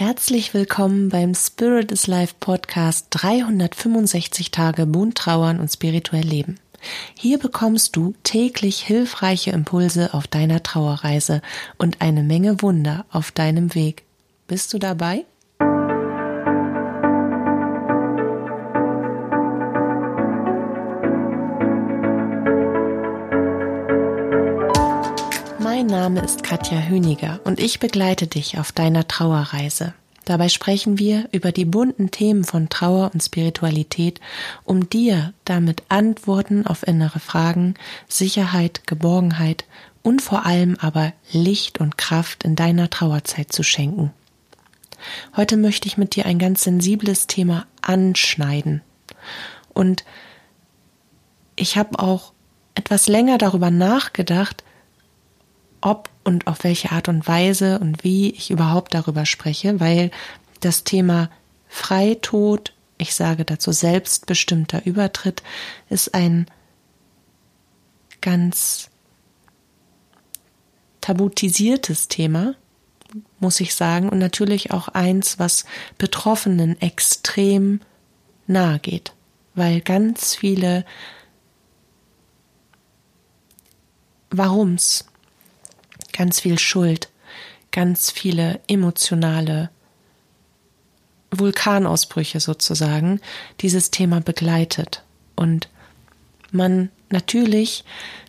Herzlich willkommen beim Spirit is Life Podcast 365 Tage bunt trauern und spirituell leben. Hier bekommst du täglich hilfreiche Impulse auf deiner Trauerreise und eine Menge Wunder auf deinem Weg. Bist du dabei? Name ist Katja Hüniger und ich begleite dich auf deiner Trauerreise. Dabei sprechen wir über die bunten Themen von Trauer und Spiritualität, um dir damit Antworten auf innere Fragen, Sicherheit, Geborgenheit und vor allem aber Licht und Kraft in deiner Trauerzeit zu schenken. Heute möchte ich mit dir ein ganz sensibles Thema anschneiden. Und ich habe auch etwas länger darüber nachgedacht, ob und auf welche Art und Weise und wie ich überhaupt darüber spreche, weil das Thema Freitod, ich sage dazu selbstbestimmter Übertritt, ist ein ganz tabutisiertes Thema, muss ich sagen, und natürlich auch eins, was Betroffenen extrem nahe geht, weil ganz viele Warums ganz viel Schuld, ganz viele emotionale Vulkanausbrüche sozusagen dieses Thema begleitet und man natürlich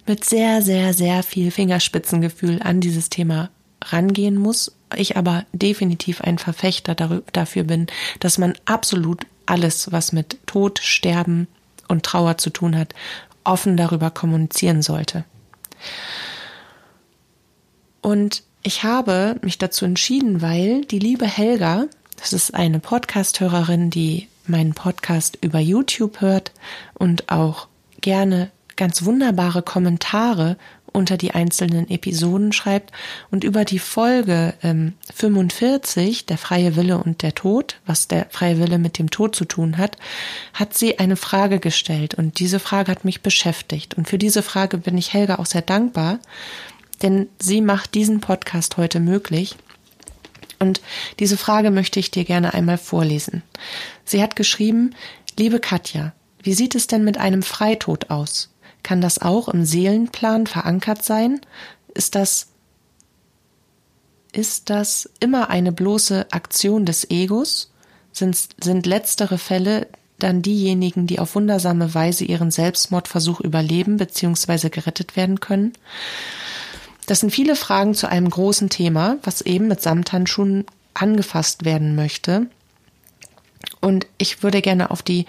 mit sehr, sehr, sehr viel Fingerspitzengefühl an dieses Thema rangehen muss. Ich aber definitiv ein Verfechter dafür bin, dass man absolut alles, was mit Tod, Sterben und Trauer zu tun hat, offen darüber kommunizieren sollte. Und ich habe mich dazu entschieden, weil die liebe Helga, das ist eine Podcast-Hörerin, die meinen Podcast über YouTube hört und auch gerne ganz wunderbare Kommentare unter die einzelnen Episoden schreibt und über die Folge ähm, 45, der freie Wille und der Tod, was der freie Wille mit dem Tod zu tun hat, hat sie eine Frage gestellt. Und diese Frage hat mich beschäftigt. Und für diese Frage bin ich Helga auch sehr dankbar, denn sie macht diesen Podcast heute möglich. Und diese Frage möchte ich dir gerne einmal vorlesen. Sie hat geschrieben, liebe Katja, wie sieht es denn mit einem Freitod aus? Kann das auch im Seelenplan verankert sein? Ist das ist das immer eine bloße Aktion des Egos? Sind, sind letztere Fälle dann diejenigen, die auf wundersame Weise ihren Selbstmordversuch überleben bzw. gerettet werden können? Das sind viele Fragen zu einem großen Thema, was eben mit Samthandschuhen angefasst werden möchte. Und ich würde gerne auf die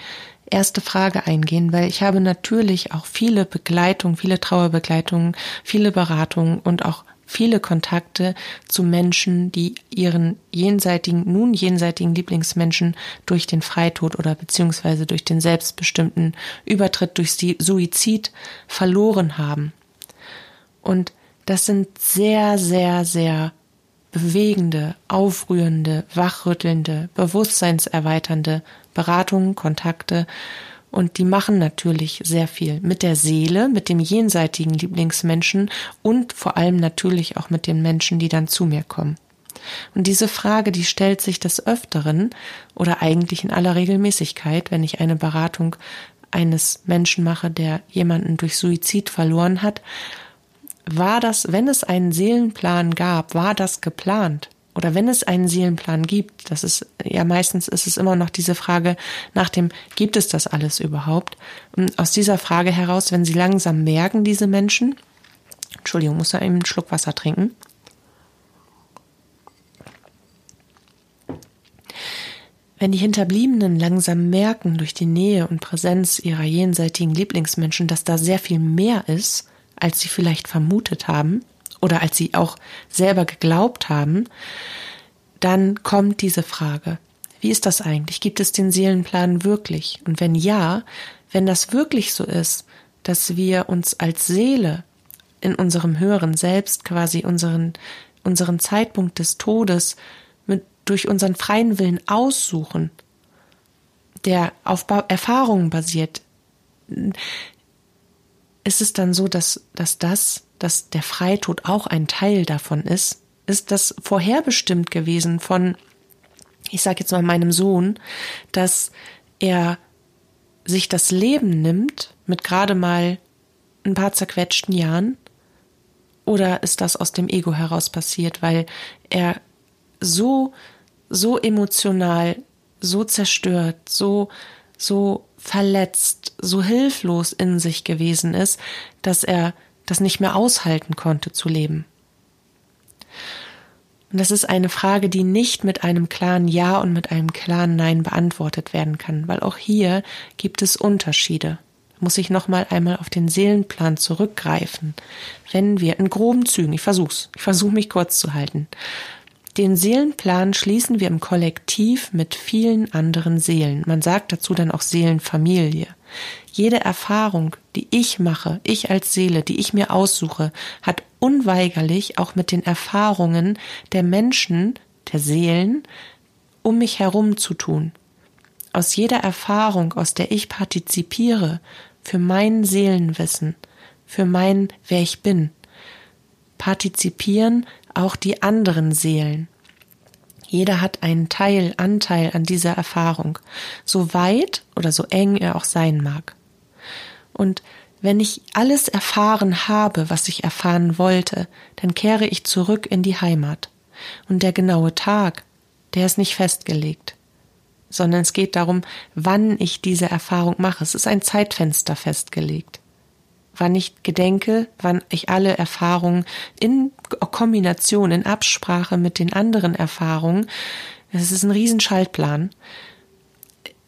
erste Frage eingehen, weil ich habe natürlich auch viele Begleitungen, viele Trauerbegleitungen, viele Beratungen und auch viele Kontakte zu Menschen, die ihren jenseitigen, nun jenseitigen Lieblingsmenschen durch den Freitod oder beziehungsweise durch den selbstbestimmten Übertritt durch Suizid verloren haben. Und das sind sehr, sehr, sehr bewegende, aufrührende, wachrüttelnde, bewusstseinserweiternde Beratungen, Kontakte und die machen natürlich sehr viel mit der Seele, mit dem jenseitigen Lieblingsmenschen und vor allem natürlich auch mit den Menschen, die dann zu mir kommen. Und diese Frage, die stellt sich des Öfteren oder eigentlich in aller Regelmäßigkeit, wenn ich eine Beratung eines Menschen mache, der jemanden durch Suizid verloren hat, war das, wenn es einen Seelenplan gab, war das geplant? Oder wenn es einen Seelenplan gibt, das ist ja meistens ist es immer noch diese Frage nach dem, gibt es das alles überhaupt? Und aus dieser Frage heraus, wenn sie langsam merken, diese Menschen, Entschuldigung, muss da einen Schluck Wasser trinken. Wenn die Hinterbliebenen langsam merken durch die Nähe und Präsenz ihrer jenseitigen Lieblingsmenschen, dass da sehr viel mehr ist, als sie vielleicht vermutet haben oder als sie auch selber geglaubt haben, dann kommt diese Frage. Wie ist das eigentlich? Gibt es den Seelenplan wirklich? Und wenn ja, wenn das wirklich so ist, dass wir uns als Seele in unserem höheren Selbst quasi unseren, unseren Zeitpunkt des Todes mit, durch unseren freien Willen aussuchen, der auf Erfahrungen basiert, ist es dann so, dass, dass das, dass der Freitod auch ein Teil davon ist? Ist das vorherbestimmt gewesen von ich sage jetzt mal meinem Sohn, dass er sich das Leben nimmt mit gerade mal ein paar zerquetschten Jahren? Oder ist das aus dem Ego heraus passiert, weil er so, so emotional, so zerstört, so, so verletzt, so hilflos in sich gewesen ist, dass er das nicht mehr aushalten konnte zu leben? Und das ist eine Frage, die nicht mit einem klaren Ja und mit einem klaren Nein beantwortet werden kann, weil auch hier gibt es Unterschiede. Da muss ich nochmal einmal auf den Seelenplan zurückgreifen. Wenn wir in groben Zügen, ich versuch's, ich versuche mich kurz zu halten. Den Seelenplan schließen wir im Kollektiv mit vielen anderen Seelen. Man sagt dazu dann auch Seelenfamilie. Jede Erfahrung, die ich mache, ich als Seele, die ich mir aussuche, hat unweigerlich auch mit den Erfahrungen der Menschen, der Seelen, um mich herum zu tun. Aus jeder Erfahrung, aus der ich partizipiere, für mein Seelenwissen, für mein Wer ich bin, partizipieren auch die anderen Seelen. Jeder hat einen Teil, Anteil an dieser Erfahrung, so weit oder so eng er auch sein mag. Und wenn ich alles erfahren habe, was ich erfahren wollte, dann kehre ich zurück in die Heimat. Und der genaue Tag, der ist nicht festgelegt, sondern es geht darum, wann ich diese Erfahrung mache. Es ist ein Zeitfenster festgelegt. Wann ich gedenke, wann ich alle Erfahrungen in Kombination, in Absprache mit den anderen Erfahrungen, es ist ein Riesenschaltplan,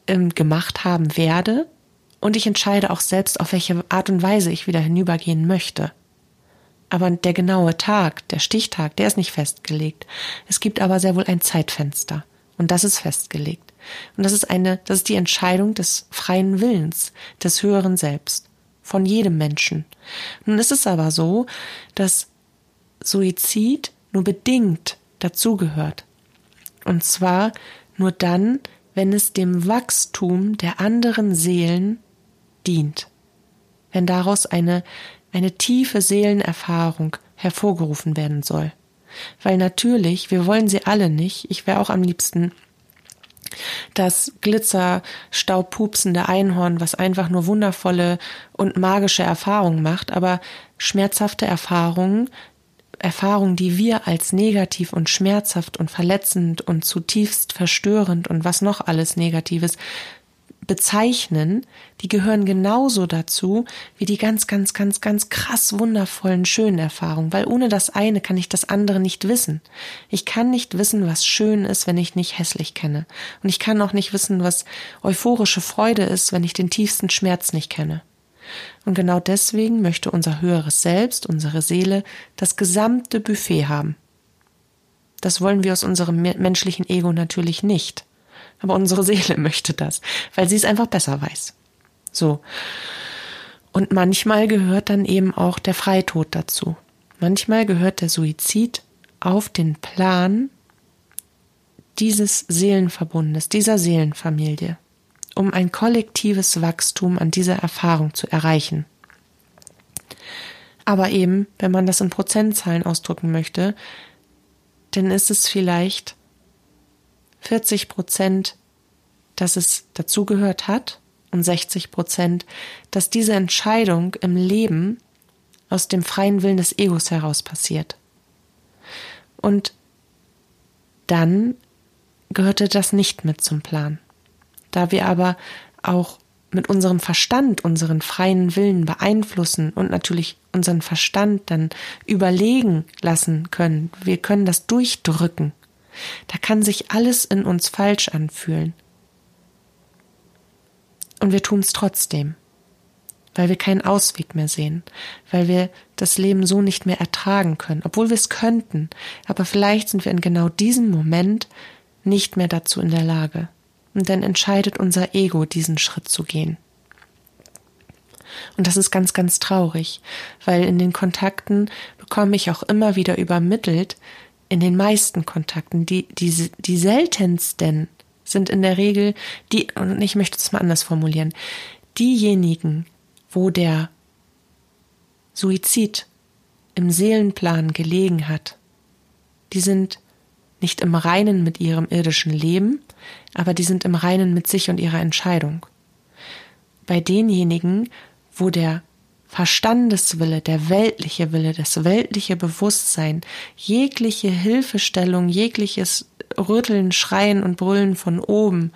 ähm, gemacht haben werde und ich entscheide auch selbst, auf welche Art und Weise ich wieder hinübergehen möchte. Aber der genaue Tag, der Stichtag, der ist nicht festgelegt. Es gibt aber sehr wohl ein Zeitfenster. Und das ist festgelegt. Und das ist eine, das ist die Entscheidung des freien Willens, des höheren Selbst. Von jedem Menschen. Nun ist es aber so, dass Suizid nur bedingt dazugehört. Und zwar nur dann, wenn es dem Wachstum der anderen Seelen dient, wenn daraus eine, eine tiefe Seelenerfahrung hervorgerufen werden soll. Weil natürlich, wir wollen sie alle nicht, ich wäre auch am liebsten das Glitzerstaubpupsende Einhorn, was einfach nur wundervolle und magische Erfahrungen macht, aber schmerzhafte Erfahrungen, Erfahrungen, die wir als negativ und schmerzhaft und verletzend und zutiefst verstörend und was noch alles Negatives bezeichnen, die gehören genauso dazu wie die ganz, ganz, ganz, ganz krass wundervollen, schönen Erfahrungen, weil ohne das eine kann ich das andere nicht wissen. Ich kann nicht wissen, was schön ist, wenn ich nicht hässlich kenne. Und ich kann auch nicht wissen, was euphorische Freude ist, wenn ich den tiefsten Schmerz nicht kenne. Und genau deswegen möchte unser höheres Selbst, unsere Seele, das gesamte Buffet haben. Das wollen wir aus unserem menschlichen Ego natürlich nicht aber unsere Seele möchte das, weil sie es einfach besser weiß. So. Und manchmal gehört dann eben auch der Freitod dazu. Manchmal gehört der Suizid auf den Plan dieses Seelenverbundes, dieser Seelenfamilie, um ein kollektives Wachstum an dieser Erfahrung zu erreichen. Aber eben, wenn man das in Prozentzahlen ausdrücken möchte, dann ist es vielleicht 40 Prozent, dass es dazugehört hat und 60 Prozent, dass diese Entscheidung im Leben aus dem freien Willen des Egos heraus passiert. Und dann gehörte das nicht mit zum Plan. Da wir aber auch mit unserem Verstand unseren freien Willen beeinflussen und natürlich unseren Verstand dann überlegen lassen können, wir können das durchdrücken da kann sich alles in uns falsch anfühlen. Und wir tun es trotzdem, weil wir keinen Ausweg mehr sehen, weil wir das Leben so nicht mehr ertragen können, obwohl wir es könnten, aber vielleicht sind wir in genau diesem Moment nicht mehr dazu in der Lage. Und dann entscheidet unser Ego, diesen Schritt zu gehen. Und das ist ganz, ganz traurig, weil in den Kontakten bekomme ich auch immer wieder übermittelt, in den meisten Kontakten, die, die, die seltensten sind in der Regel die, und ich möchte es mal anders formulieren, diejenigen, wo der Suizid im Seelenplan gelegen hat, die sind nicht im Reinen mit ihrem irdischen Leben, aber die sind im Reinen mit sich und ihrer Entscheidung. Bei denjenigen, wo der Verstandeswille, der weltliche Wille, das weltliche Bewusstsein, jegliche Hilfestellung, jegliches Rütteln, Schreien und Brüllen von oben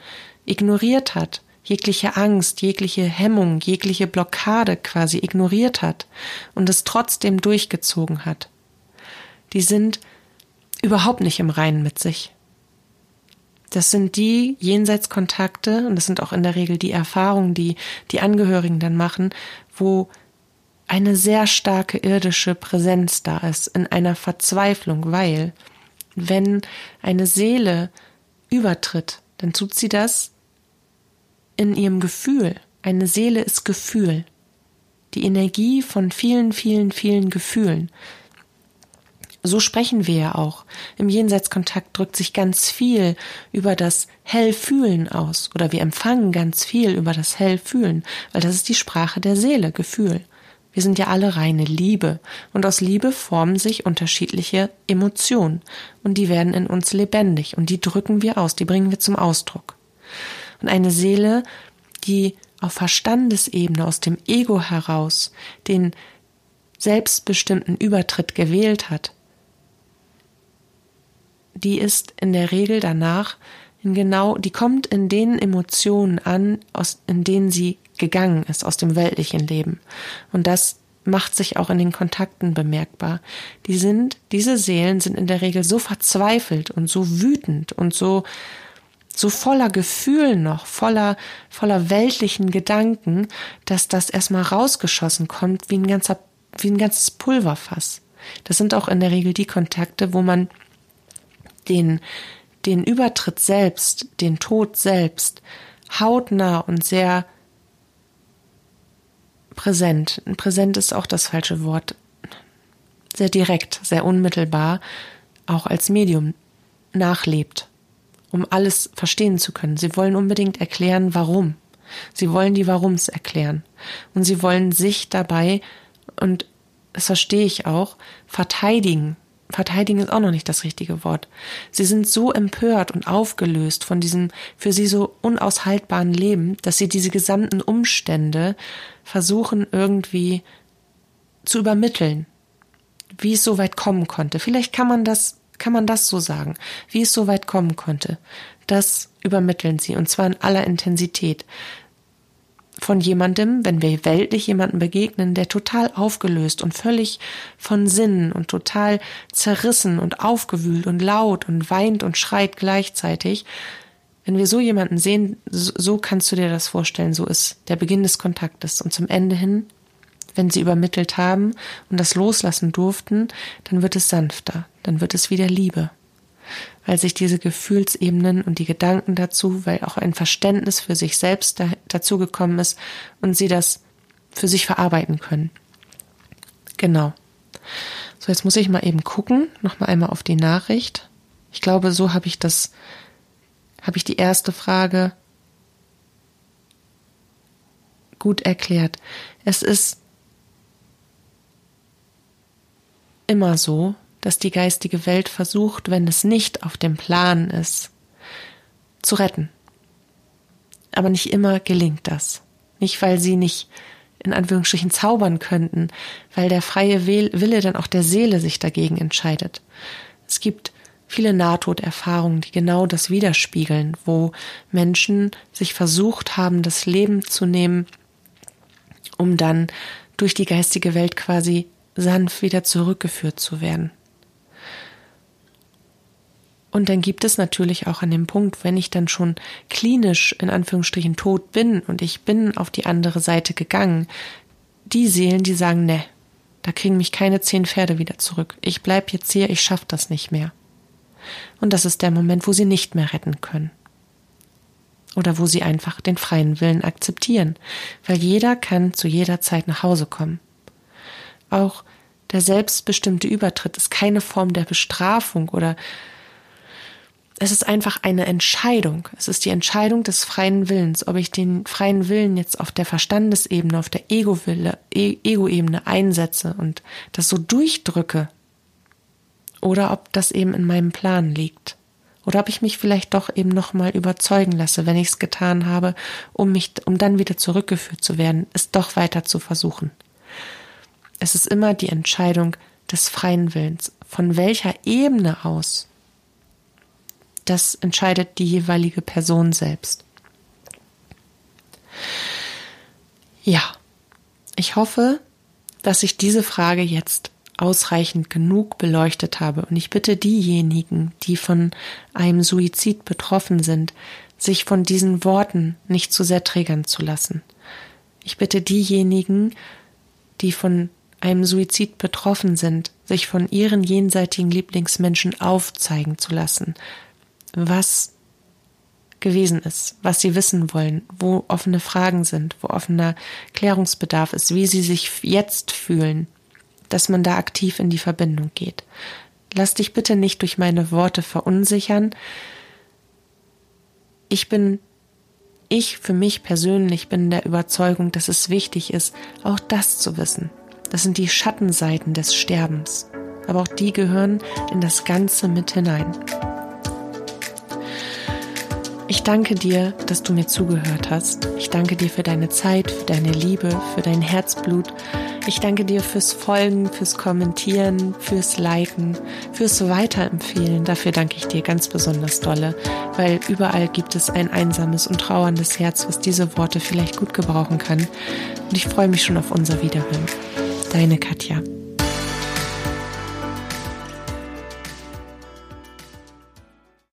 ignoriert hat, jegliche Angst, jegliche Hemmung, jegliche Blockade quasi ignoriert hat und es trotzdem durchgezogen hat. Die sind überhaupt nicht im Reinen mit sich. Das sind die Jenseitskontakte und das sind auch in der Regel die Erfahrungen, die die Angehörigen dann machen, wo eine sehr starke irdische Präsenz da ist, in einer Verzweiflung, weil wenn eine Seele übertritt, dann tut sie das in ihrem Gefühl. Eine Seele ist Gefühl. Die Energie von vielen, vielen, vielen Gefühlen. So sprechen wir ja auch. Im Jenseitskontakt drückt sich ganz viel über das Hellfühlen aus oder wir empfangen ganz viel über das Hellfühlen, weil das ist die Sprache der Seele, Gefühl. Wir sind ja alle reine Liebe. Und aus Liebe formen sich unterschiedliche Emotionen. Und die werden in uns lebendig. Und die drücken wir aus, die bringen wir zum Ausdruck. Und eine Seele, die auf Verstandesebene aus dem Ego heraus den selbstbestimmten Übertritt gewählt hat, die ist in der Regel danach in genau, die kommt in den Emotionen an, aus, in denen sie gegangen ist aus dem weltlichen Leben. Und das macht sich auch in den Kontakten bemerkbar. Die sind, diese Seelen sind in der Regel so verzweifelt und so wütend und so, so voller Gefühl noch, voller, voller weltlichen Gedanken, dass das erstmal rausgeschossen kommt wie ein ganzer, wie ein ganzes Pulverfass. Das sind auch in der Regel die Kontakte, wo man den, den Übertritt selbst, den Tod selbst, hautnah und sehr präsent. Präsent ist auch das falsche Wort. Sehr direkt, sehr unmittelbar, auch als Medium nachlebt, um alles verstehen zu können. Sie wollen unbedingt erklären, warum. Sie wollen die Warums erklären. Und sie wollen sich dabei, und das verstehe ich auch, verteidigen verteidigen ist auch noch nicht das richtige Wort. Sie sind so empört und aufgelöst von diesem für sie so unaushaltbaren Leben, dass sie diese gesamten Umstände versuchen irgendwie zu übermitteln, wie es so weit kommen konnte. Vielleicht kann man das, kann man das so sagen, wie es so weit kommen konnte. Das übermitteln sie und zwar in aller Intensität von jemandem, wenn wir weltlich jemanden begegnen, der total aufgelöst und völlig von Sinnen und total zerrissen und aufgewühlt und laut und weint und schreit gleichzeitig, wenn wir so jemanden sehen, so kannst du dir das vorstellen, so ist der Beginn des Kontaktes. Und zum Ende hin, wenn sie übermittelt haben und das loslassen durften, dann wird es sanfter, dann wird es wieder Liebe weil sich diese Gefühlsebenen und die Gedanken dazu, weil auch ein Verständnis für sich selbst da, dazu gekommen ist und sie das für sich verarbeiten können. Genau. So, jetzt muss ich mal eben gucken, noch mal einmal auf die Nachricht. Ich glaube, so habe ich das, habe ich die erste Frage gut erklärt. Es ist immer so, dass die geistige Welt versucht, wenn es nicht auf dem Plan ist, zu retten. Aber nicht immer gelingt das. Nicht, weil sie nicht in Anführungsstrichen zaubern könnten, weil der freie Wille dann auch der Seele sich dagegen entscheidet. Es gibt viele Nahtoderfahrungen, die genau das widerspiegeln, wo Menschen sich versucht haben, das Leben zu nehmen, um dann durch die geistige Welt quasi sanft wieder zurückgeführt zu werden. Und dann gibt es natürlich auch an dem Punkt, wenn ich dann schon klinisch in Anführungsstrichen tot bin und ich bin auf die andere Seite gegangen, die Seelen, die sagen, ne, da kriegen mich keine zehn Pferde wieder zurück. Ich bleib jetzt hier, ich schaff das nicht mehr. Und das ist der Moment, wo sie nicht mehr retten können. Oder wo sie einfach den freien Willen akzeptieren, weil jeder kann zu jeder Zeit nach Hause kommen. Auch der selbstbestimmte Übertritt ist keine Form der Bestrafung oder es ist einfach eine Entscheidung. Es ist die Entscheidung des freien Willens, ob ich den freien Willen jetzt auf der Verstandesebene, auf der Ego-Wille, e-, Ego-Ebene einsetze und das so durchdrücke oder ob das eben in meinem Plan liegt. Oder ob ich mich vielleicht doch eben nochmal überzeugen lasse, wenn ich es getan habe, um mich, um dann wieder zurückgeführt zu werden, es doch weiter zu versuchen. Es ist immer die Entscheidung des freien Willens. Von welcher Ebene aus? Das entscheidet die jeweilige Person selbst. Ja, ich hoffe, dass ich diese Frage jetzt ausreichend genug beleuchtet habe. Und ich bitte diejenigen, die von einem Suizid betroffen sind, sich von diesen Worten nicht zu sehr triggern zu lassen. Ich bitte diejenigen, die von einem Suizid betroffen sind, sich von ihren jenseitigen Lieblingsmenschen aufzeigen zu lassen, was gewesen ist, was sie wissen wollen, wo offene Fragen sind, wo offener Klärungsbedarf ist, wie sie sich jetzt fühlen, dass man da aktiv in die Verbindung geht. Lass dich bitte nicht durch meine Worte verunsichern. Ich bin, ich für mich persönlich bin der Überzeugung, dass es wichtig ist, auch das zu wissen. Das sind die Schattenseiten des Sterbens. Aber auch die gehören in das Ganze mit hinein. Ich danke dir, dass du mir zugehört hast. Ich danke dir für deine Zeit, für deine Liebe, für dein Herzblut. Ich danke dir fürs Folgen, fürs Kommentieren, fürs Liken, fürs Weiterempfehlen. Dafür danke ich dir ganz besonders dolle, weil überall gibt es ein einsames und trauerndes Herz, was diese Worte vielleicht gut gebrauchen kann. Und ich freue mich schon auf unser Wiederhören. Deine Katja.